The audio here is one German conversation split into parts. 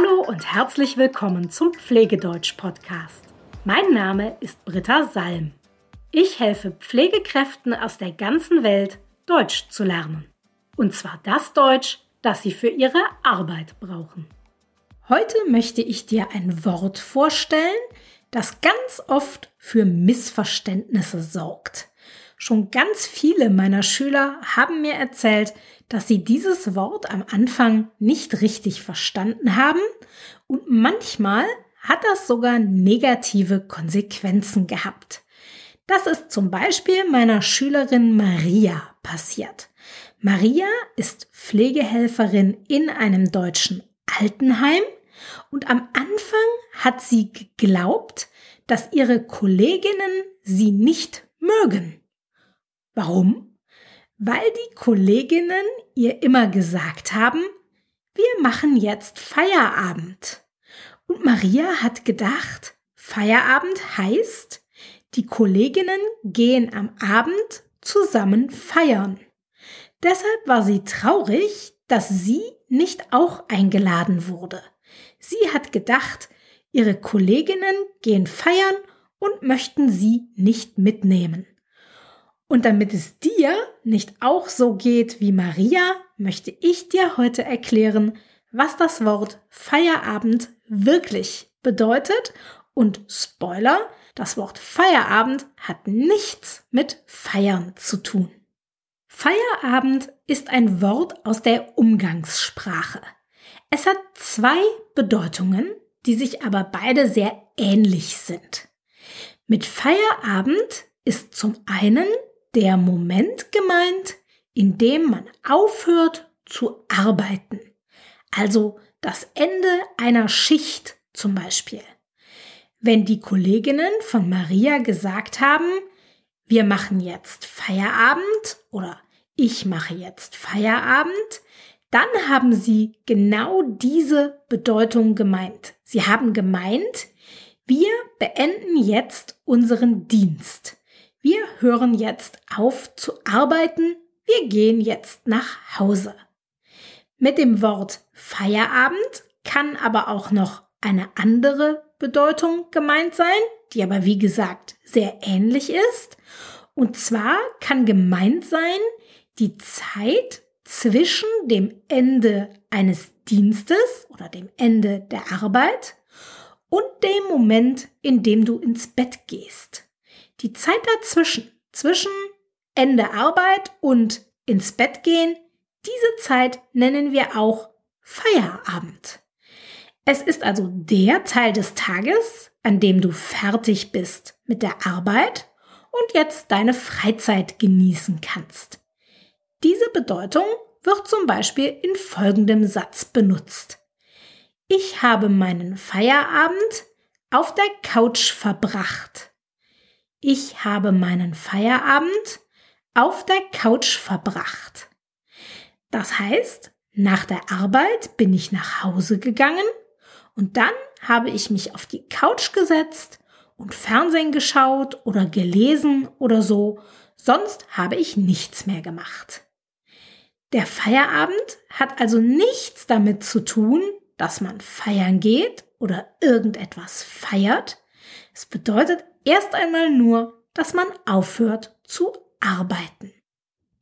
Hallo und herzlich willkommen zum Pflegedeutsch-Podcast. Mein Name ist Britta Salm. Ich helfe Pflegekräften aus der ganzen Welt, Deutsch zu lernen. Und zwar das Deutsch, das sie für ihre Arbeit brauchen. Heute möchte ich dir ein Wort vorstellen, das ganz oft für Missverständnisse sorgt. Schon ganz viele meiner Schüler haben mir erzählt, dass sie dieses Wort am Anfang nicht richtig verstanden haben und manchmal hat das sogar negative Konsequenzen gehabt. Das ist zum Beispiel meiner Schülerin Maria passiert. Maria ist Pflegehelferin in einem deutschen Altenheim und am Anfang hat sie geglaubt, dass ihre Kolleginnen sie nicht mögen. Warum? Weil die Kolleginnen ihr immer gesagt haben, wir machen jetzt Feierabend. Und Maria hat gedacht, Feierabend heißt, die Kolleginnen gehen am Abend zusammen feiern. Deshalb war sie traurig, dass sie nicht auch eingeladen wurde. Sie hat gedacht, ihre Kolleginnen gehen feiern und möchten sie nicht mitnehmen. Und damit es dir nicht auch so geht wie Maria, möchte ich dir heute erklären, was das Wort Feierabend wirklich bedeutet. Und Spoiler, das Wort Feierabend hat nichts mit Feiern zu tun. Feierabend ist ein Wort aus der Umgangssprache. Es hat zwei Bedeutungen, die sich aber beide sehr ähnlich sind. Mit Feierabend ist zum einen der Moment gemeint, in dem man aufhört zu arbeiten. Also das Ende einer Schicht zum Beispiel. Wenn die Kolleginnen von Maria gesagt haben, wir machen jetzt Feierabend oder ich mache jetzt Feierabend, dann haben sie genau diese Bedeutung gemeint. Sie haben gemeint, wir beenden jetzt unseren Dienst. Wir hören jetzt auf zu arbeiten, wir gehen jetzt nach Hause. Mit dem Wort Feierabend kann aber auch noch eine andere Bedeutung gemeint sein, die aber wie gesagt sehr ähnlich ist. Und zwar kann gemeint sein die Zeit zwischen dem Ende eines Dienstes oder dem Ende der Arbeit und dem Moment, in dem du ins Bett gehst. Die Zeit dazwischen, zwischen Ende Arbeit und ins Bett gehen, diese Zeit nennen wir auch Feierabend. Es ist also der Teil des Tages, an dem du fertig bist mit der Arbeit und jetzt deine Freizeit genießen kannst. Diese Bedeutung wird zum Beispiel in folgendem Satz benutzt. Ich habe meinen Feierabend auf der Couch verbracht. Ich habe meinen Feierabend auf der Couch verbracht. Das heißt, nach der Arbeit bin ich nach Hause gegangen und dann habe ich mich auf die Couch gesetzt und Fernsehen geschaut oder gelesen oder so, sonst habe ich nichts mehr gemacht. Der Feierabend hat also nichts damit zu tun, dass man feiern geht oder irgendetwas feiert. Es bedeutet erst einmal nur, dass man aufhört zu arbeiten.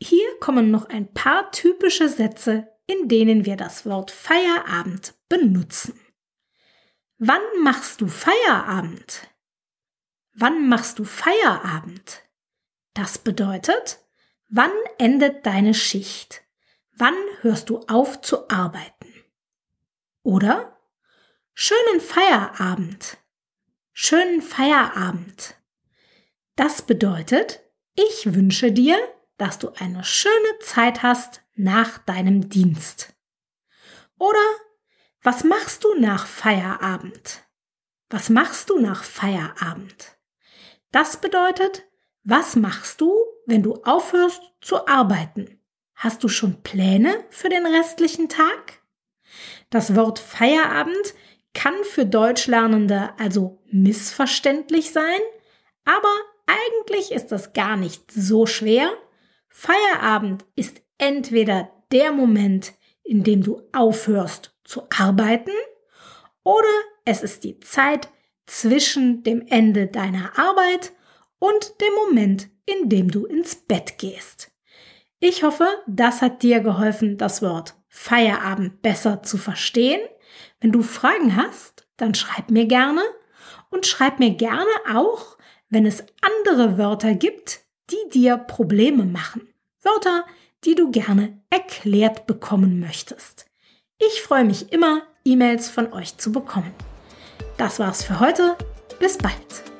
Hier kommen noch ein paar typische Sätze, in denen wir das Wort Feierabend benutzen. Wann machst du Feierabend? Wann machst du Feierabend? Das bedeutet, wann endet deine Schicht? Wann hörst du auf zu arbeiten? Oder schönen Feierabend schönen Feierabend. Das bedeutet, ich wünsche dir, dass du eine schöne Zeit hast nach deinem Dienst. Oder was machst du nach Feierabend? Was machst du nach Feierabend? Das bedeutet, was machst du, wenn du aufhörst zu arbeiten? Hast du schon Pläne für den restlichen Tag? Das Wort Feierabend kann für Deutschlernende also missverständlich sein, aber eigentlich ist das gar nicht so schwer. Feierabend ist entweder der Moment, in dem du aufhörst zu arbeiten, oder es ist die Zeit zwischen dem Ende deiner Arbeit und dem Moment, in dem du ins Bett gehst. Ich hoffe, das hat dir geholfen, das Wort Feierabend besser zu verstehen. Wenn du Fragen hast, dann schreib mir gerne und schreib mir gerne auch, wenn es andere Wörter gibt, die dir Probleme machen. Wörter, die du gerne erklärt bekommen möchtest. Ich freue mich immer, E-Mails von euch zu bekommen. Das war's für heute. Bis bald.